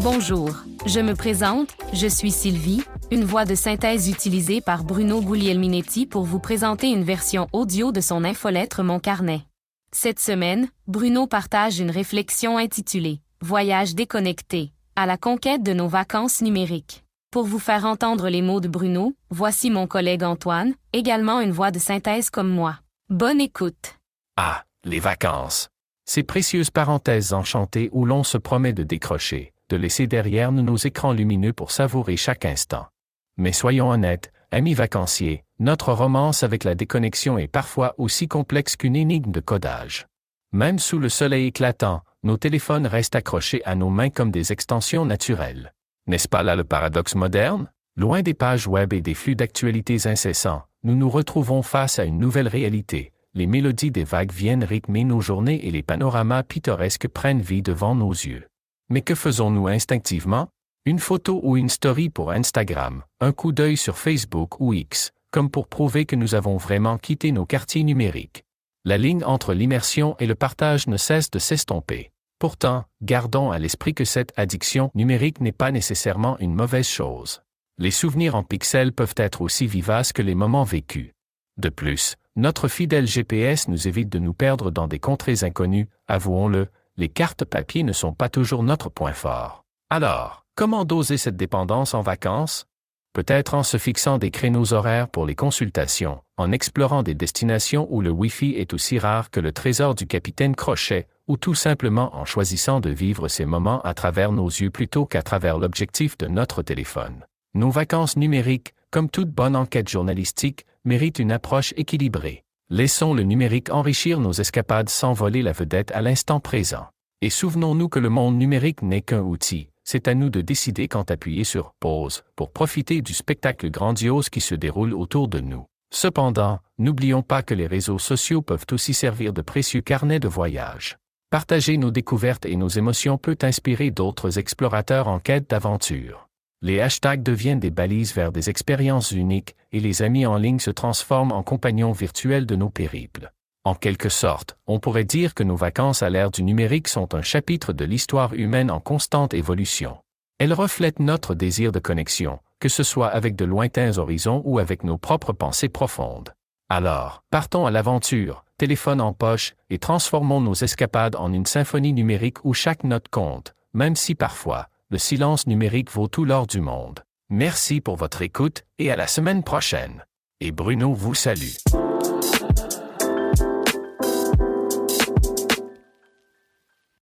Bonjour, je me présente, je suis Sylvie, une voix de synthèse utilisée par Bruno Guglielminetti pour vous présenter une version audio de son infolettre Mon Carnet. Cette semaine, Bruno partage une réflexion intitulée Voyage déconnecté, à la conquête de nos vacances numériques. Pour vous faire entendre les mots de Bruno, voici mon collègue Antoine, également une voix de synthèse comme moi. Bonne écoute. Ah, les vacances. Ces précieuses parenthèses enchantées où l'on se promet de décrocher, laisser derrière nous nos écrans lumineux pour savourer chaque instant. Mais soyons honnêtes, amis vacanciers, notre romance avec la déconnexion est parfois aussi complexe qu'une énigme de codage. Même sous le soleil éclatant, nos téléphones restent accrochés à nos mains comme des extensions naturelles. N'est-ce pas là le paradoxe moderne? Loin des pages web et des flux d'actualités incessants, nous nous retrouvons face à une nouvelle réalité. Les mélodies des vagues viennent rythmer nos journées et les panoramas pittoresques prennent vie devant nos yeux. Mais que faisons-nous instinctivement? Une photo ou une story pour Instagram, un coup d'œil sur Facebook ou X, comme pour prouver que nous avons vraiment quitté nos quartiers numériques. La ligne entre l'immersion et le partage ne cesse de s'estomper. Pourtant, gardons à l'esprit que cette addiction numérique n'est pas nécessairement une mauvaise chose. Les souvenirs en pixels peuvent être aussi vivaces que les moments vécus. De plus, notre fidèle GPS nous évite de nous perdre dans des contrées inconnues, avouons-le, les cartes papier ne sont pas toujours notre point fort. Alors, comment doser cette dépendance en vacances? Peut-être en se fixant des créneaux horaires pour les consultations, en explorant des destinations où le Wi-Fi est aussi rare que le trésor du capitaine Crochet, ou tout simplement en choisissant de vivre ces moments à travers nos yeux plutôt qu'à travers l'objectif de notre téléphone. Nos vacances numériques, comme toute bonne enquête journalistique, méritent une approche équilibrée. Laissons le numérique enrichir nos escapades sans voler la vedette à l'instant présent. Et souvenons-nous que le monde numérique n'est qu'un outil, c'est à nous de décider quand appuyer sur pause pour profiter du spectacle grandiose qui se déroule autour de nous. Cependant, n'oublions pas que les réseaux sociaux peuvent aussi servir de précieux carnets de voyage. Partager nos découvertes et nos émotions peut inspirer d'autres explorateurs en quête d'aventure. Les hashtags deviennent des balises vers des expériences uniques et les amis en ligne se transforment en compagnons virtuels de nos périples. En quelque sorte, on pourrait dire que nos vacances à l'ère du numérique sont un chapitre de l'histoire humaine en constante évolution. Elles reflètent notre désir de connexion, que ce soit avec de lointains horizons ou avec nos propres pensées profondes. Alors, partons à l'aventure, téléphone en poche, et transformons nos escapades en une symphonie numérique où chaque note compte, même si parfois, le silence numérique vaut tout l'or du monde. Merci pour votre écoute et à la semaine prochaine. Et Bruno vous salue.